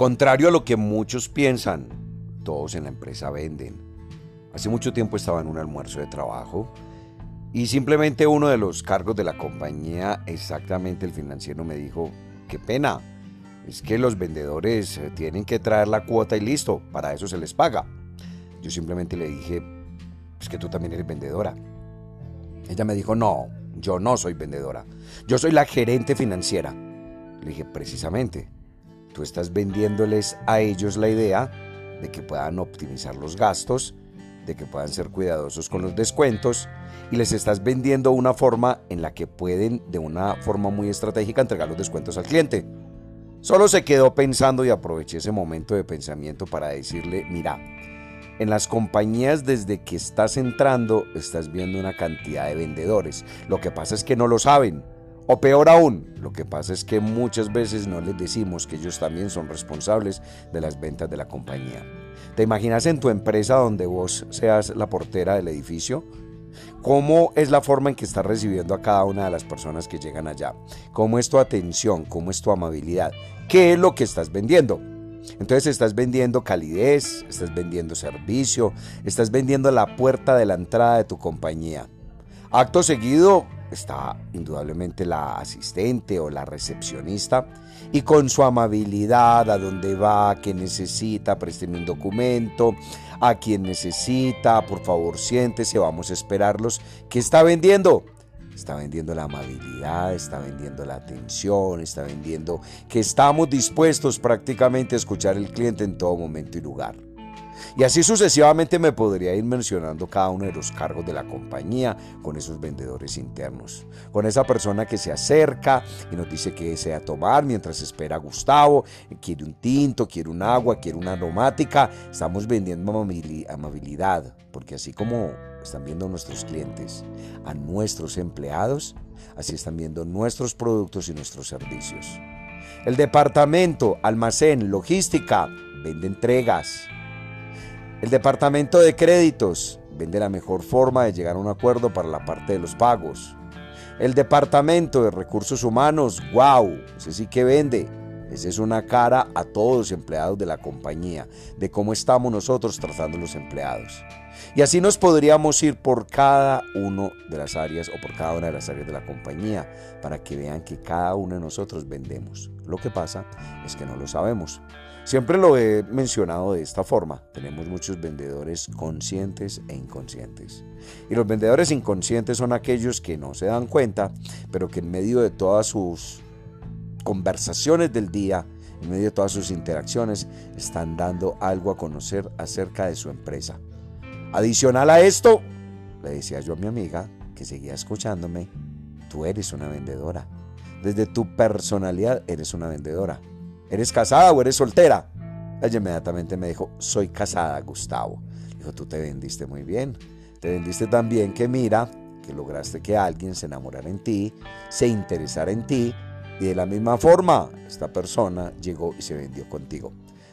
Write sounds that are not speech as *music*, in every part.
Contrario a lo que muchos piensan, todos en la empresa venden. Hace mucho tiempo estaba en un almuerzo de trabajo y simplemente uno de los cargos de la compañía, exactamente el financiero, me dijo, qué pena, es que los vendedores eh, tienen que traer la cuota y listo, para eso se les paga. Yo simplemente le dije, es que tú también eres vendedora. Ella me dijo, no, yo no soy vendedora, yo soy la gerente financiera. Le dije, precisamente, tú estás vendiéndoles a ellos la idea de que puedan optimizar los gastos, de que puedan ser cuidadosos con los descuentos y les estás vendiendo una forma en la que pueden de una forma muy estratégica entregar los descuentos al cliente. Solo se quedó pensando y aproveché ese momento de pensamiento para decirle, mira, en las compañías desde que estás entrando estás viendo una cantidad de vendedores. Lo que pasa es que no lo saben. O peor aún, lo que pasa es que muchas veces no les decimos que ellos también son responsables de las ventas de la compañía. ¿Te imaginas en tu empresa donde vos seas la portera del edificio? ¿Cómo es la forma en que estás recibiendo a cada una de las personas que llegan allá? ¿Cómo es tu atención? ¿Cómo es tu amabilidad? ¿Qué es lo que estás vendiendo? Entonces estás vendiendo calidez, estás vendiendo servicio, estás vendiendo la puerta de la entrada de tu compañía. Acto seguido está indudablemente la asistente o la recepcionista y con su amabilidad a donde va, a necesita, presten un documento, a quien necesita, por favor siéntese, vamos a esperarlos. ¿Qué está vendiendo? Está vendiendo la amabilidad, está vendiendo la atención, está vendiendo que estamos dispuestos prácticamente a escuchar al cliente en todo momento y lugar. Y así sucesivamente me podría ir mencionando cada uno de los cargos de la compañía con esos vendedores internos. Con esa persona que se acerca y nos dice que desea tomar mientras espera a Gustavo, quiere un tinto, quiere un agua, quiere una aromática. Estamos vendiendo amabilidad, porque así como están viendo nuestros clientes, a nuestros empleados, así están viendo nuestros productos y nuestros servicios. El departamento, almacén, logística, vende entregas. El departamento de créditos vende la mejor forma de llegar a un acuerdo para la parte de los pagos. El departamento de recursos humanos, wow, ese sí que vende. Esa es una cara a todos los empleados de la compañía, de cómo estamos nosotros tratando a los empleados. Y así nos podríamos ir por cada una de las áreas o por cada una de las áreas de la compañía para que vean que cada uno de nosotros vendemos. Lo que pasa es que no lo sabemos. Siempre lo he mencionado de esta forma. Tenemos muchos vendedores conscientes e inconscientes. Y los vendedores inconscientes son aquellos que no se dan cuenta, pero que en medio de todas sus conversaciones del día, en medio de todas sus interacciones, están dando algo a conocer acerca de su empresa. Adicional a esto, le decía yo a mi amiga, que seguía escuchándome, tú eres una vendedora. Desde tu personalidad eres una vendedora. ¿Eres casada o eres soltera? Ella inmediatamente me dijo, soy casada, Gustavo. Dijo, tú te vendiste muy bien. Te vendiste tan bien que mira, que lograste que alguien se enamorara en ti, se interesara en ti y de la misma forma, esta persona llegó y se vendió contigo.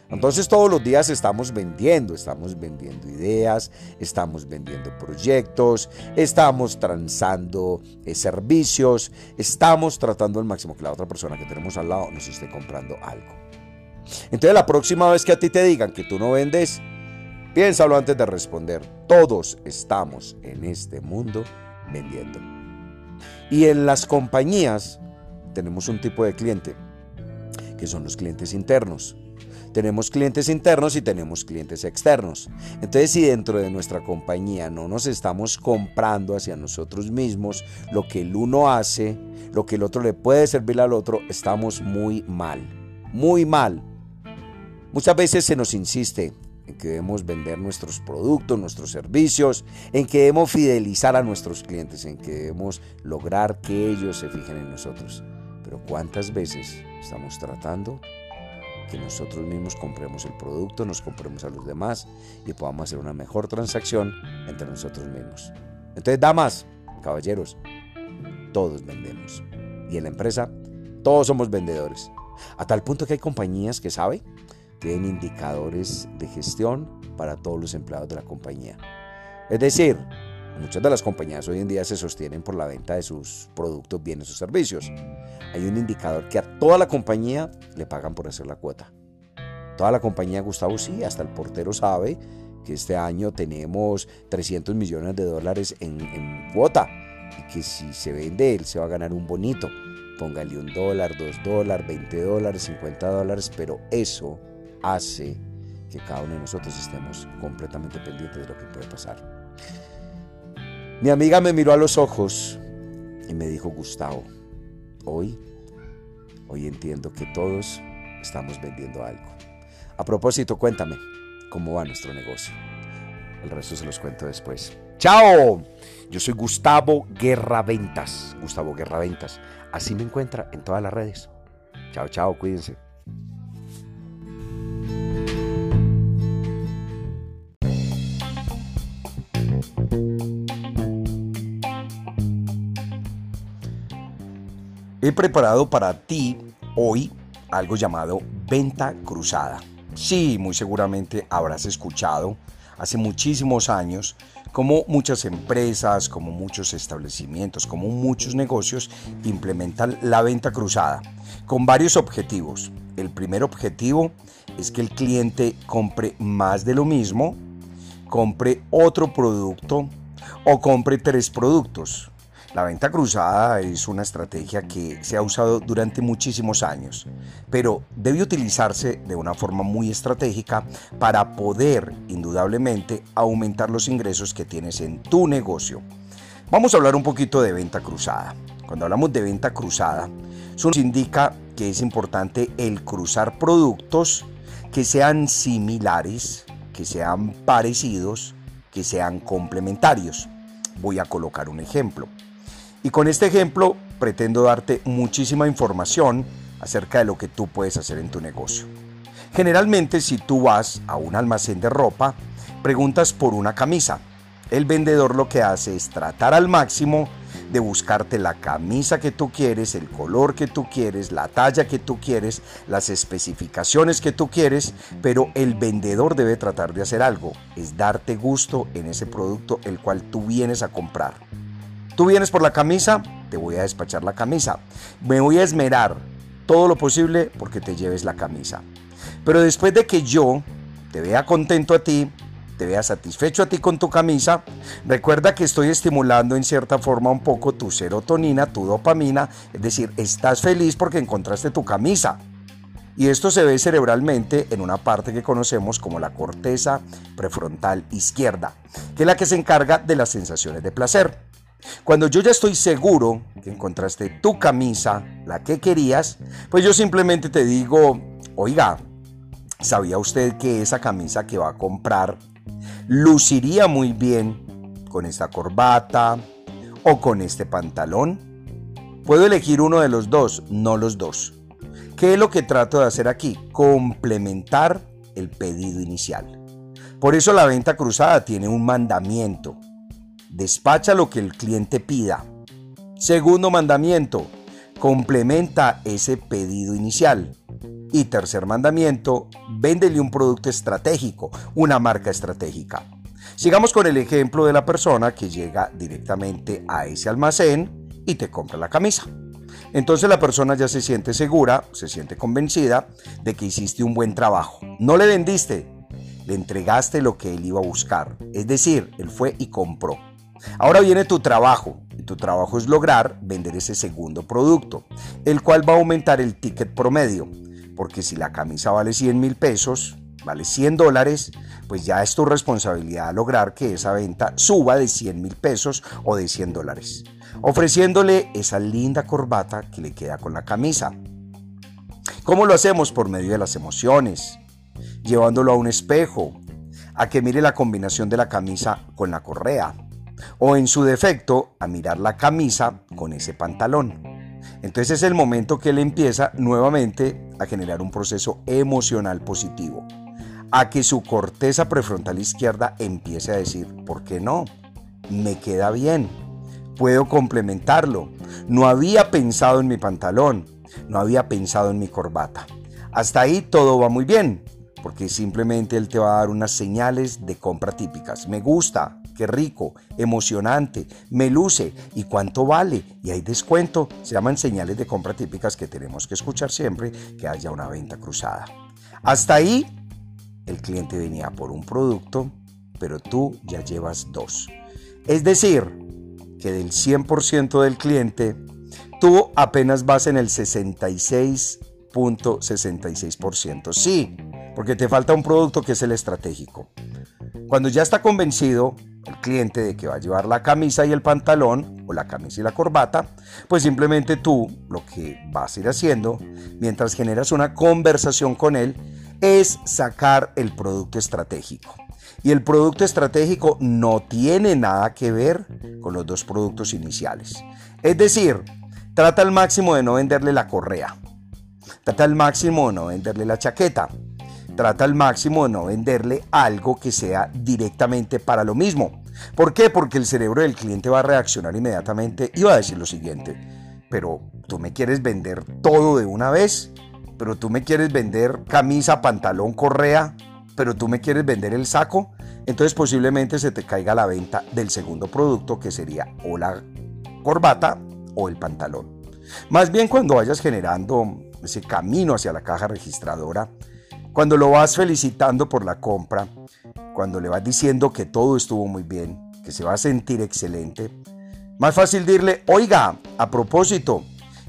Entonces todos los días estamos vendiendo, estamos vendiendo ideas, estamos vendiendo proyectos, estamos transando eh, servicios, estamos tratando al máximo que la otra persona que tenemos al lado nos esté comprando algo. Entonces la próxima vez que a ti te digan que tú no vendes, piénsalo antes de responder. Todos estamos en este mundo vendiendo. Y en las compañías tenemos un tipo de cliente, que son los clientes internos. Tenemos clientes internos y tenemos clientes externos. Entonces, si dentro de nuestra compañía no nos estamos comprando hacia nosotros mismos lo que el uno hace, lo que el otro le puede servir al otro, estamos muy mal. Muy mal. Muchas veces se nos insiste en que debemos vender nuestros productos, nuestros servicios, en que debemos fidelizar a nuestros clientes, en que debemos lograr que ellos se fijen en nosotros. Pero ¿cuántas veces estamos tratando que nosotros mismos compremos el producto, nos compremos a los demás y podamos hacer una mejor transacción entre nosotros mismos? Entonces, damas, caballeros, todos vendemos. Y en la empresa, todos somos vendedores. A tal punto que hay compañías que saben, tienen indicadores de gestión para todos los empleados de la compañía. Es decir, Muchas de las compañías hoy en día se sostienen por la venta de sus productos, bienes o servicios. Hay un indicador que a toda la compañía le pagan por hacer la cuota. Toda la compañía Gustavo sí, hasta el portero sabe que este año tenemos 300 millones de dólares en, en cuota y que si se vende él se va a ganar un bonito. Póngale un dólar, dos dólares, 20 dólares, 50 dólares, pero eso hace que cada uno de nosotros estemos completamente pendientes de lo que puede pasar. Mi amiga me miró a los ojos y me dijo, Gustavo, hoy, hoy entiendo que todos estamos vendiendo algo. A propósito, cuéntame, ¿cómo va nuestro negocio? El resto se los cuento después. ¡Chao! Yo soy Gustavo Guerra Ventas. Gustavo Guerra Ventas. Así me encuentra en todas las redes. Chao, chao, cuídense. He preparado para ti hoy algo llamado venta cruzada. Sí, muy seguramente habrás escuchado hace muchísimos años como muchas empresas, como muchos establecimientos, como muchos negocios implementan la venta cruzada con varios objetivos. El primer objetivo es que el cliente compre más de lo mismo, compre otro producto o compre tres productos. La venta cruzada es una estrategia que se ha usado durante muchísimos años, pero debe utilizarse de una forma muy estratégica para poder, indudablemente, aumentar los ingresos que tienes en tu negocio. Vamos a hablar un poquito de venta cruzada. Cuando hablamos de venta cruzada, eso nos indica que es importante el cruzar productos que sean similares, que sean parecidos, que sean complementarios. Voy a colocar un ejemplo. Y con este ejemplo pretendo darte muchísima información acerca de lo que tú puedes hacer en tu negocio. Generalmente si tú vas a un almacén de ropa, preguntas por una camisa. El vendedor lo que hace es tratar al máximo de buscarte la camisa que tú quieres, el color que tú quieres, la talla que tú quieres, las especificaciones que tú quieres, pero el vendedor debe tratar de hacer algo, es darte gusto en ese producto el cual tú vienes a comprar. Tú vienes por la camisa, te voy a despachar la camisa. Me voy a esmerar todo lo posible porque te lleves la camisa. Pero después de que yo te vea contento a ti, te vea satisfecho a ti con tu camisa, recuerda que estoy estimulando en cierta forma un poco tu serotonina, tu dopamina, es decir, estás feliz porque encontraste tu camisa. Y esto se ve cerebralmente en una parte que conocemos como la corteza prefrontal izquierda, que es la que se encarga de las sensaciones de placer. Cuando yo ya estoy seguro que encontraste tu camisa, la que querías, pues yo simplemente te digo, oiga, ¿sabía usted que esa camisa que va a comprar luciría muy bien con esta corbata o con este pantalón? Puedo elegir uno de los dos, no los dos. ¿Qué es lo que trato de hacer aquí? Complementar el pedido inicial. Por eso la venta cruzada tiene un mandamiento despacha lo que el cliente pida. Segundo mandamiento, complementa ese pedido inicial. Y tercer mandamiento, véndele un producto estratégico, una marca estratégica. Sigamos con el ejemplo de la persona que llega directamente a ese almacén y te compra la camisa. Entonces la persona ya se siente segura, se siente convencida de que hiciste un buen trabajo. No le vendiste, le entregaste lo que él iba a buscar. Es decir, él fue y compró. Ahora viene tu trabajo. Y tu trabajo es lograr vender ese segundo producto, el cual va a aumentar el ticket promedio. Porque si la camisa vale 100 mil pesos, vale 100 dólares, pues ya es tu responsabilidad lograr que esa venta suba de 100 mil pesos o de 100 dólares, ofreciéndole esa linda corbata que le queda con la camisa. ¿Cómo lo hacemos? Por medio de las emociones, llevándolo a un espejo, a que mire la combinación de la camisa con la correa, o en su defecto a mirar la camisa con ese pantalón. Entonces es el momento que él empieza nuevamente a generar un proceso emocional positivo, a que su corteza prefrontal izquierda empiece a decir, ¿por qué no? Me queda bien, puedo complementarlo, no había pensado en mi pantalón, no había pensado en mi corbata. Hasta ahí todo va muy bien, porque simplemente él te va a dar unas señales de compra típicas. Me gusta, qué rico, emocionante, me luce y cuánto vale y hay descuento. Se llaman señales de compra típicas que tenemos que escuchar siempre que haya una venta cruzada. Hasta ahí, el cliente venía por un producto, pero tú ya llevas dos. Es decir, que del 100% del cliente, tú apenas vas en el 66.66%. Sí, porque te falta un producto que es el estratégico. Cuando ya está convencido el cliente de que va a llevar la camisa y el pantalón o la camisa y la corbata, pues simplemente tú lo que vas a ir haciendo mientras generas una conversación con él es sacar el producto estratégico. Y el producto estratégico no tiene nada que ver con los dos productos iniciales. Es decir, trata al máximo de no venderle la correa. Trata al máximo de no venderle la chaqueta. Trata al máximo de no venderle algo que sea directamente para lo mismo. ¿Por qué? Porque el cerebro del cliente va a reaccionar inmediatamente y va a decir lo siguiente. Pero tú me quieres vender todo de una vez pero tú me quieres vender camisa, pantalón, correa, pero tú me quieres vender el saco, entonces posiblemente se te caiga la venta del segundo producto que sería o la corbata o el pantalón. Más bien cuando vayas generando ese camino hacia la caja registradora, cuando lo vas felicitando por la compra, cuando le vas diciendo que todo estuvo muy bien, que se va a sentir excelente, más fácil decirle, oiga, a propósito,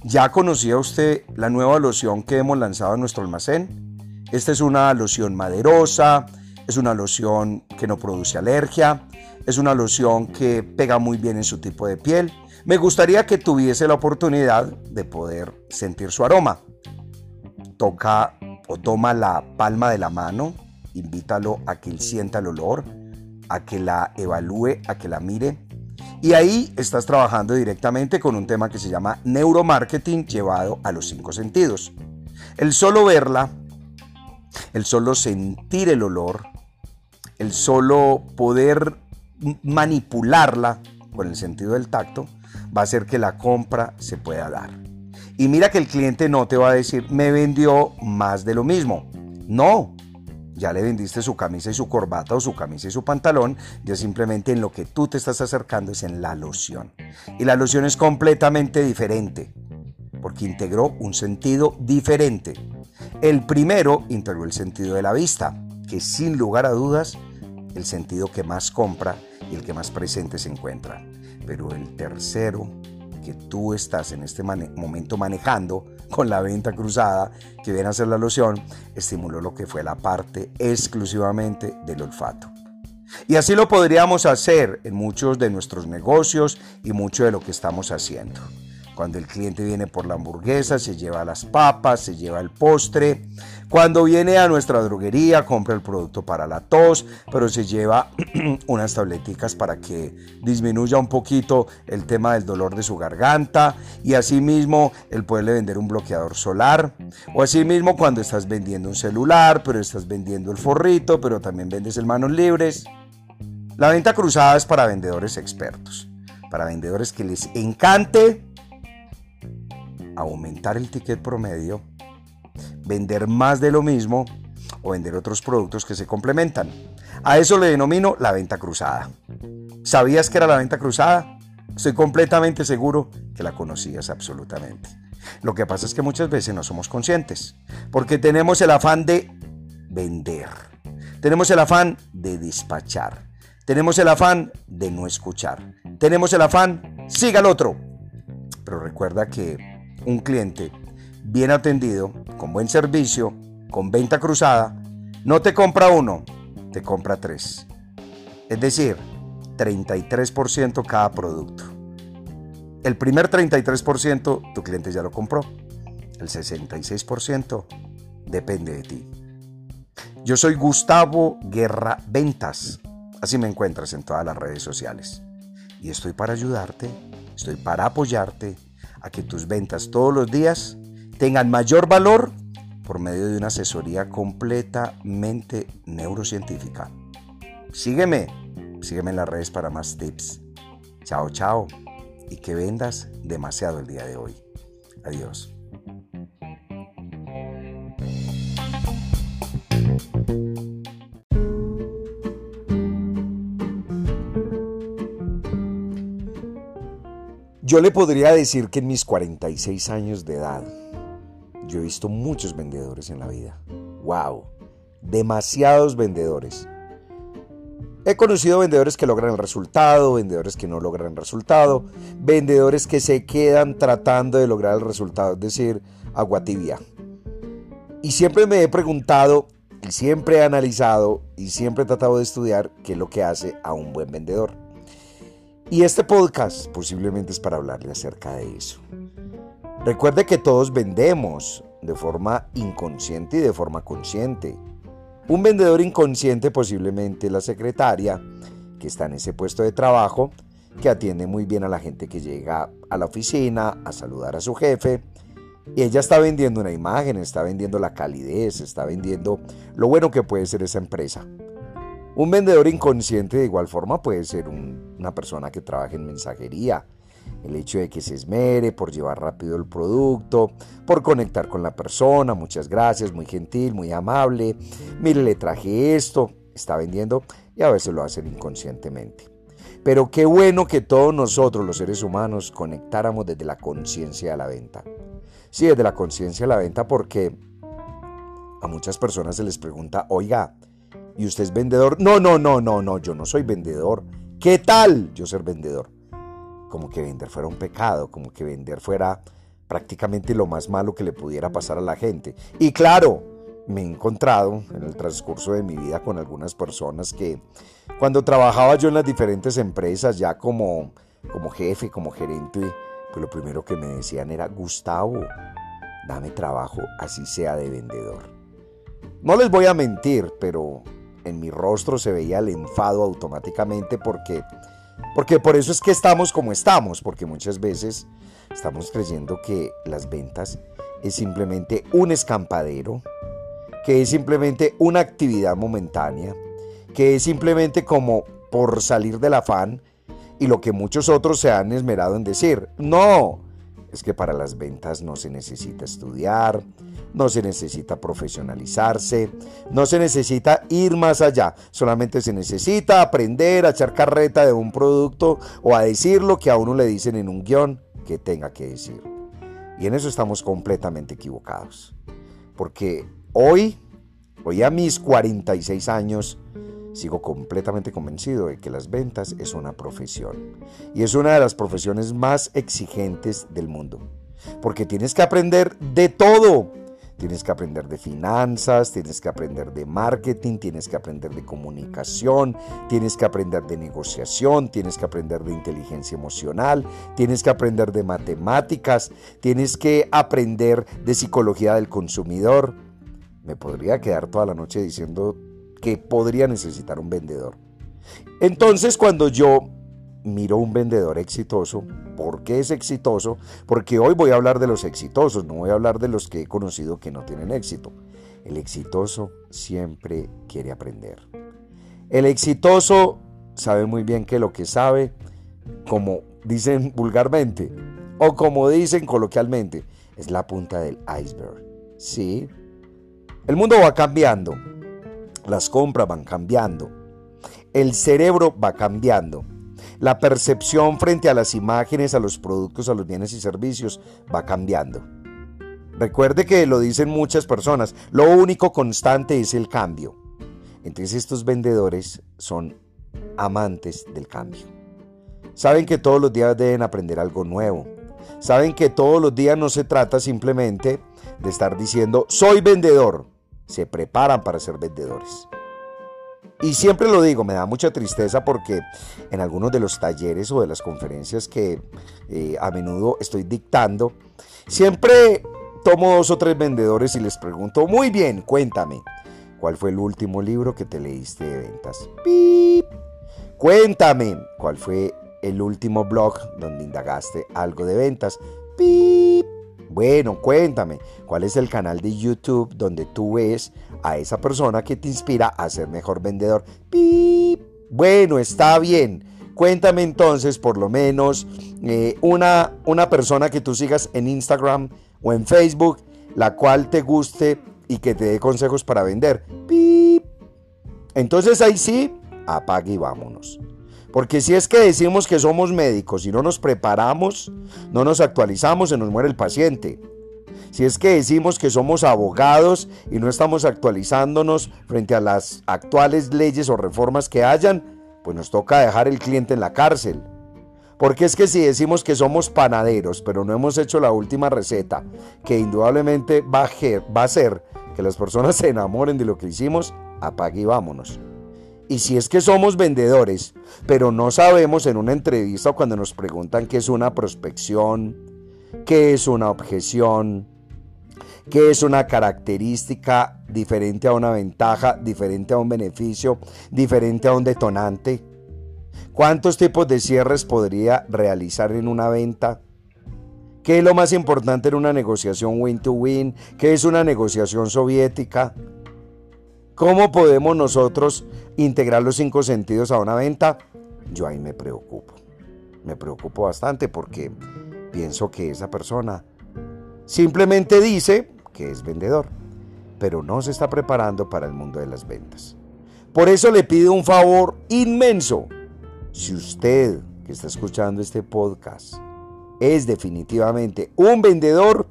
¿Ya conocía usted la nueva loción que hemos lanzado en nuestro almacén? Esta es una loción maderosa, es una loción que no produce alergia, es una loción que pega muy bien en su tipo de piel. Me gustaría que tuviese la oportunidad de poder sentir su aroma. Toca o toma la palma de la mano, invítalo a que él sienta el olor, a que la evalúe, a que la mire y ahí estás trabajando directamente con un tema que se llama neuromarketing llevado a los cinco sentidos. El solo verla, el solo sentir el olor, el solo poder manipularla con el sentido del tacto, va a hacer que la compra se pueda dar. Y mira que el cliente no te va a decir, me vendió más de lo mismo. No, ya le vendiste su camisa y su corbata o su camisa y su pantalón, ya simplemente en lo que tú te estás acercando es en la loción. Y la loción es completamente diferente, porque integró un sentido diferente. El primero integró el sentido de la vista, que sin lugar a dudas, el sentido que más compra y el que más presente se encuentra. Pero el tercero que tú estás en este momento manejando con la venta cruzada que viene a ser la loción, estimuló lo que fue la parte exclusivamente del olfato. Y así lo podríamos hacer en muchos de nuestros negocios y mucho de lo que estamos haciendo. Cuando el cliente viene por la hamburguesa, se lleva las papas, se lleva el postre. Cuando viene a nuestra droguería, compra el producto para la tos, pero se lleva *clears throat* unas tableticas para que disminuya un poquito el tema del dolor de su garganta. Y asimismo, el poderle vender un bloqueador solar. O asimismo, cuando estás vendiendo un celular, pero estás vendiendo el forrito, pero también vendes el manos libres. La venta cruzada es para vendedores expertos, para vendedores que les encante aumentar el ticket promedio, vender más de lo mismo o vender otros productos que se complementan. A eso le denomino la venta cruzada. ¿Sabías que era la venta cruzada? Estoy completamente seguro que la conocías absolutamente. Lo que pasa es que muchas veces no somos conscientes, porque tenemos el afán de vender, tenemos el afán de despachar, tenemos el afán de no escuchar, tenemos el afán, siga al otro. Pero recuerda que un cliente bien atendido, con buen servicio, con venta cruzada, no te compra uno, te compra tres. Es decir, 33% cada producto. El primer 33% tu cliente ya lo compró. El 66% depende de ti. Yo soy Gustavo Guerra Ventas. Así me encuentras en todas las redes sociales. Y estoy para ayudarte, estoy para apoyarte a que tus ventas todos los días tengan mayor valor por medio de una asesoría completamente neurocientífica. Sígueme, sígueme en las redes para más tips. Chao, chao. Y que vendas demasiado el día de hoy. Adiós. Yo le podría decir que en mis 46 años de edad, yo he visto muchos vendedores en la vida. ¡Wow! Demasiados vendedores. He conocido vendedores que logran el resultado, vendedores que no logran el resultado, vendedores que se quedan tratando de lograr el resultado, es decir, agua tibia. Y siempre me he preguntado, y siempre he analizado, y siempre he tratado de estudiar qué es lo que hace a un buen vendedor. Y este podcast posiblemente es para hablarle acerca de eso. Recuerde que todos vendemos de forma inconsciente y de forma consciente. Un vendedor inconsciente posiblemente la secretaria que está en ese puesto de trabajo, que atiende muy bien a la gente que llega a la oficina a saludar a su jefe. Y ella está vendiendo una imagen, está vendiendo la calidez, está vendiendo lo bueno que puede ser esa empresa. Un vendedor inconsciente de igual forma puede ser una persona que trabaja en mensajería. El hecho de que se esmere por llevar rápido el producto, por conectar con la persona, muchas gracias, muy gentil, muy amable. Mire, le traje esto, está vendiendo y a veces lo hacen inconscientemente. Pero qué bueno que todos nosotros, los seres humanos, conectáramos desde la conciencia a la venta. Sí, desde la conciencia a la venta porque a muchas personas se les pregunta, oiga, ¿Y usted es vendedor? No, no, no, no, no, yo no soy vendedor. ¿Qué tal yo ser vendedor? Como que vender fuera un pecado, como que vender fuera prácticamente lo más malo que le pudiera pasar a la gente. Y claro, me he encontrado en el transcurso de mi vida con algunas personas que cuando trabajaba yo en las diferentes empresas, ya como, como jefe, como gerente, pues lo primero que me decían era, Gustavo, dame trabajo, así sea de vendedor. No les voy a mentir, pero en mi rostro se veía el enfado automáticamente porque, porque por eso es que estamos como estamos, porque muchas veces estamos creyendo que las ventas es simplemente un escampadero, que es simplemente una actividad momentánea, que es simplemente como por salir del afán y lo que muchos otros se han esmerado en decir, no, es que para las ventas no se necesita estudiar, no se necesita profesionalizarse, no se necesita ir más allá, solamente se necesita aprender a echar carreta de un producto o a decir lo que a uno le dicen en un guion que tenga que decir. Y en eso estamos completamente equivocados. Porque hoy, hoy a mis 46 años, sigo completamente convencido de que las ventas es una profesión. Y es una de las profesiones más exigentes del mundo. Porque tienes que aprender de todo. Tienes que aprender de finanzas, tienes que aprender de marketing, tienes que aprender de comunicación, tienes que aprender de negociación, tienes que aprender de inteligencia emocional, tienes que aprender de matemáticas, tienes que aprender de psicología del consumidor. Me podría quedar toda la noche diciendo que podría necesitar un vendedor. Entonces cuando yo miro un vendedor exitoso. ¿Por qué es exitoso? Porque hoy voy a hablar de los exitosos, no voy a hablar de los que he conocido que no tienen éxito. El exitoso siempre quiere aprender. El exitoso sabe muy bien que lo que sabe, como dicen vulgarmente, o como dicen coloquialmente, es la punta del iceberg. Sí. El mundo va cambiando. Las compras van cambiando. El cerebro va cambiando la percepción frente a las imágenes, a los productos, a los bienes y servicios va cambiando. Recuerde que lo dicen muchas personas, lo único constante es el cambio. Entonces estos vendedores son amantes del cambio. Saben que todos los días deben aprender algo nuevo. Saben que todos los días no se trata simplemente de estar diciendo soy vendedor. Se preparan para ser vendedores. Y siempre lo digo, me da mucha tristeza porque en algunos de los talleres o de las conferencias que eh, a menudo estoy dictando, siempre tomo dos o tres vendedores y les pregunto, muy bien, cuéntame, ¿cuál fue el último libro que te leíste de ventas? ¡Pip! Cuéntame, ¿cuál fue el último blog donde indagaste algo de ventas? ¡Pip! Bueno, cuéntame, ¿cuál es el canal de YouTube donde tú ves a esa persona que te inspira a ser mejor vendedor? ¡Pip! Bueno, está bien. Cuéntame entonces por lo menos eh, una, una persona que tú sigas en Instagram o en Facebook, la cual te guste y que te dé consejos para vender. ¡Pip! Entonces ahí sí, apague y vámonos. Porque si es que decimos que somos médicos y no nos preparamos, no nos actualizamos, se nos muere el paciente. Si es que decimos que somos abogados y no estamos actualizándonos frente a las actuales leyes o reformas que hayan, pues nos toca dejar el cliente en la cárcel. Porque es que si decimos que somos panaderos, pero no hemos hecho la última receta, que indudablemente va a, ser que las personas se enamoren de lo que hicimos, apague y vámonos. Y si es que somos vendedores, pero no sabemos en una entrevista cuando nos preguntan qué es una prospección, qué es una objeción, qué es una característica diferente a una ventaja, diferente a un beneficio, diferente a un detonante, cuántos tipos de cierres podría realizar en una venta, qué es lo más importante en una negociación win-to-win, qué es una negociación soviética, ¿Cómo podemos nosotros integrar los cinco sentidos a una venta? Yo ahí me preocupo. Me preocupo bastante porque pienso que esa persona simplemente dice que es vendedor, pero no se está preparando para el mundo de las ventas. Por eso le pido un favor inmenso. Si usted que está escuchando este podcast es definitivamente un vendedor,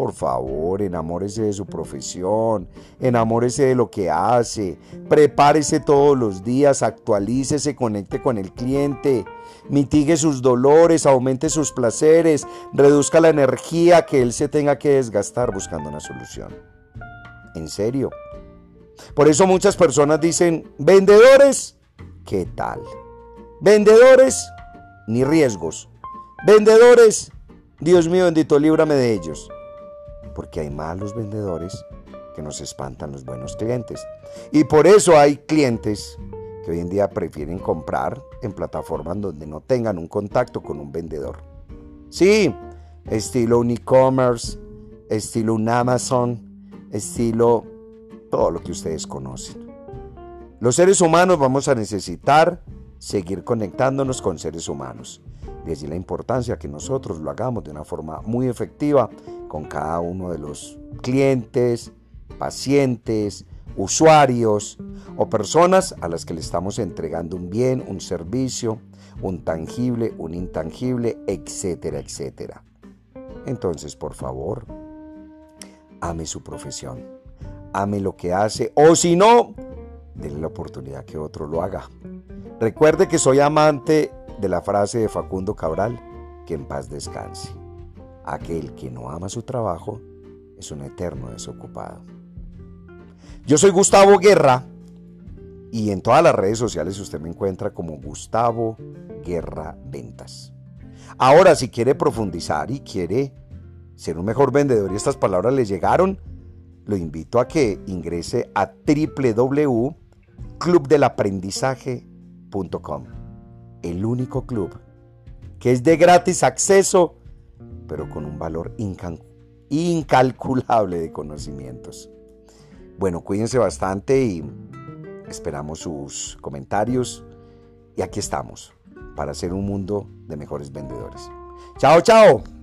por favor, enamórese de su profesión, enamórese de lo que hace, prepárese todos los días, actualícese, conecte con el cliente, mitigue sus dolores, aumente sus placeres, reduzca la energía que él se tenga que desgastar buscando una solución. En serio. Por eso muchas personas dicen, vendedores, ¿qué tal? Vendedores, ni riesgos. Vendedores, Dios mío bendito, líbrame de ellos porque hay malos vendedores que nos espantan los buenos clientes. Y por eso hay clientes que hoy en día prefieren comprar en plataformas donde no tengan un contacto con un vendedor. Sí, estilo un e-commerce, estilo un Amazon, estilo todo lo que ustedes conocen. Los seres humanos vamos a necesitar seguir conectándonos con seres humanos. De la importancia que nosotros lo hagamos de una forma muy efectiva con cada uno de los clientes, pacientes, usuarios o personas a las que le estamos entregando un bien, un servicio, un tangible, un intangible, etcétera, etcétera. Entonces, por favor, ame su profesión, ame lo que hace o si no, denle la oportunidad que otro lo haga. Recuerde que soy amante de la frase de Facundo Cabral, que en paz descanse. Aquel que no ama su trabajo es un eterno desocupado. Yo soy Gustavo Guerra y en todas las redes sociales usted me encuentra como Gustavo Guerra Ventas. Ahora, si quiere profundizar y quiere ser un mejor vendedor y estas palabras le llegaron, lo invito a que ingrese a www.clubdelaprendizaje.com, el único club que es de gratis acceso pero con un valor incalculable de conocimientos. Bueno, cuídense bastante y esperamos sus comentarios. Y aquí estamos, para hacer un mundo de mejores vendedores. Chao, chao.